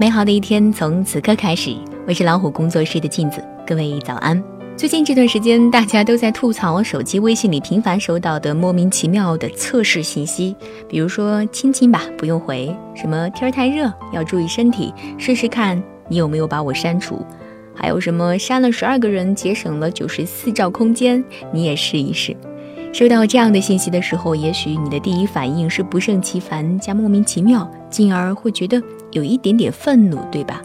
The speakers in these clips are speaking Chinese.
美好的一天从此刻开始。我是老虎工作室的镜子，各位早安。最近这段时间，大家都在吐槽手机微信里频繁收到的莫名其妙的测试信息，比如说亲亲吧，不用回；什么天儿太热，要注意身体，试试看你有没有把我删除；还有什么删了十二个人，节省了九十四兆空间，你也试一试。收到这样的信息的时候，也许你的第一反应是不胜其烦加莫名其妙，进而会觉得有一点点愤怒，对吧？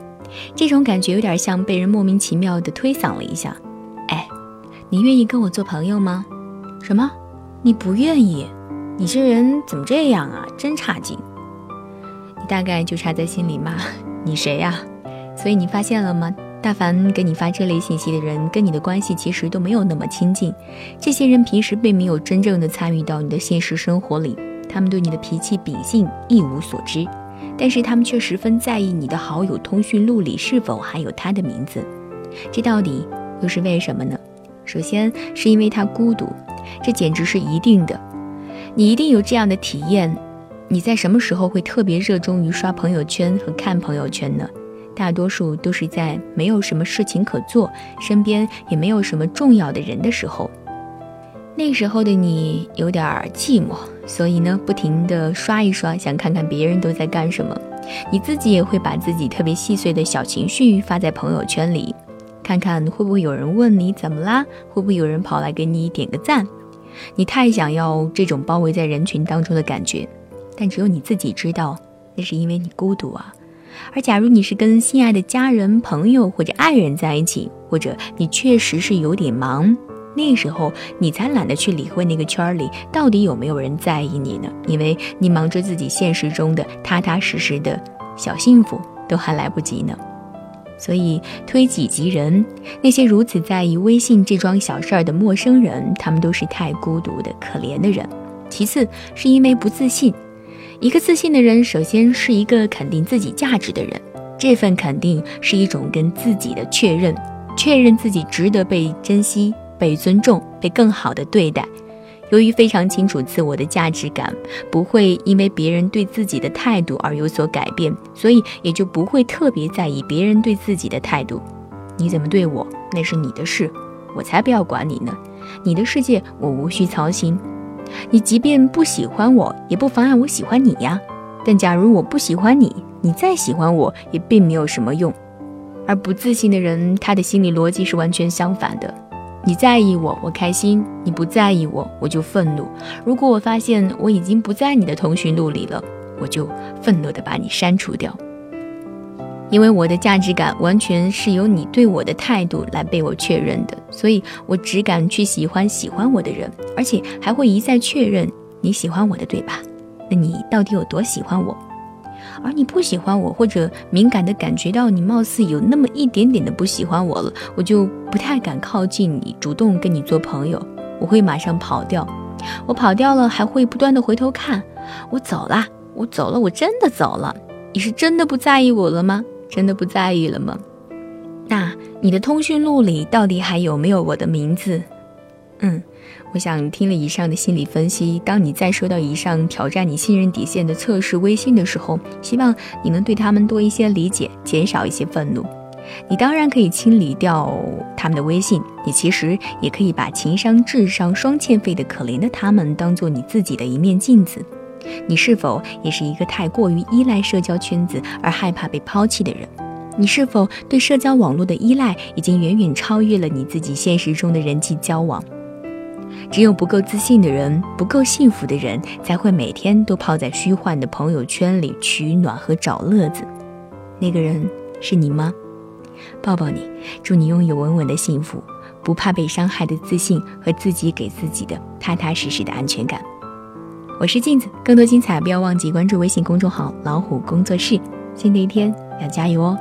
这种感觉有点像被人莫名其妙的推搡了一下。哎，你愿意跟我做朋友吗？什么？你不愿意？你这人怎么这样啊？真差劲！你大概就差在心里骂你谁呀？所以你发现了吗？大凡给你发这类信息的人，跟你的关系其实都没有那么亲近。这些人平时并没有真正的参与到你的现实生活里，他们对你的脾气秉性一无所知，但是他们却十分在意你的好友通讯录里是否还有他的名字。这到底？又是为什么呢？首先是因为他孤独，这简直是一定的。你一定有这样的体验：你在什么时候会特别热衷于刷朋友圈和看朋友圈呢？大多数都是在没有什么事情可做，身边也没有什么重要的人的时候。那时候的你有点寂寞，所以呢，不停地刷一刷，想看看别人都在干什么。你自己也会把自己特别细碎的小情绪发在朋友圈里。看看会不会有人问你怎么啦？会不会有人跑来给你点个赞？你太想要这种包围在人群当中的感觉，但只有你自己知道，那是因为你孤独啊。而假如你是跟心爱的家人、朋友或者爱人在一起，或者你确实是有点忙，那时候你才懒得去理会那个圈里到底有没有人在意你呢？因为你忙着自己现实中的踏踏实实的小幸福，都还来不及呢。所以推己及人，那些如此在意微信这桩小事儿的陌生人，他们都是太孤独的可怜的人。其次是因为不自信。一个自信的人，首先是一个肯定自己价值的人。这份肯定是一种跟自己的确认，确认自己值得被珍惜、被尊重、被更好的对待。由于非常清楚自我的价值感不会因为别人对自己的态度而有所改变，所以也就不会特别在意别人对自己的态度。你怎么对我，那是你的事，我才不要管你呢。你的世界我无需操心。你即便不喜欢我，也不妨碍我喜欢你呀。但假如我不喜欢你，你再喜欢我也并没有什么用。而不自信的人，他的心理逻辑是完全相反的。你在意我，我开心；你不在意我，我就愤怒。如果我发现我已经不在你的通讯录里了，我就愤怒地把你删除掉。因为我的价值感完全是由你对我的态度来被我确认的，所以我只敢去喜欢喜欢我的人，而且还会一再确认你喜欢我的，对吧？那你到底有多喜欢我？而你不喜欢我，或者敏感的感觉到你貌似有那么一点点的不喜欢我了，我就不太敢靠近你，主动跟你做朋友。我会马上跑掉。我跑掉了，还会不断的回头看。我走了，我走了，我真的走了。你是真的不在意我了吗？真的不在意了吗？那你的通讯录里到底还有没有我的名字？嗯。我想听了以上的心理分析，当你再收到以上挑战你信任底线的测试微信的时候，希望你能对他们多一些理解，减少一些愤怒。你当然可以清理掉他们的微信，你其实也可以把情商、智商双欠费的可怜的他们当做你自己的一面镜子。你是否也是一个太过于依赖社交圈子而害怕被抛弃的人？你是否对社交网络的依赖已经远远超越了你自己现实中的人际交往？只有不够自信的人，不够幸福的人，才会每天都泡在虚幻的朋友圈里取暖和找乐子。那个人是你吗？抱抱你，祝你拥有稳稳的幸福，不怕被伤害的自信和自己给自己的踏踏实实的安全感。我是镜子，更多精彩不要忘记关注微信公众号“老虎工作室”。新的一天要加油哦！